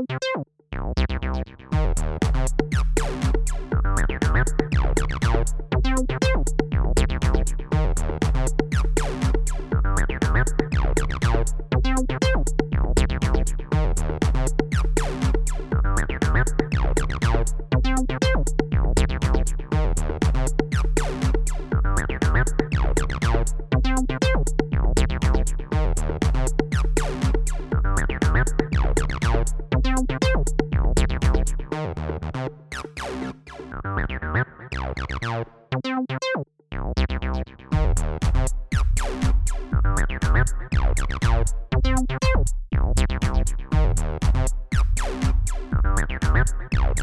Ow, ow, ow, ow, ow.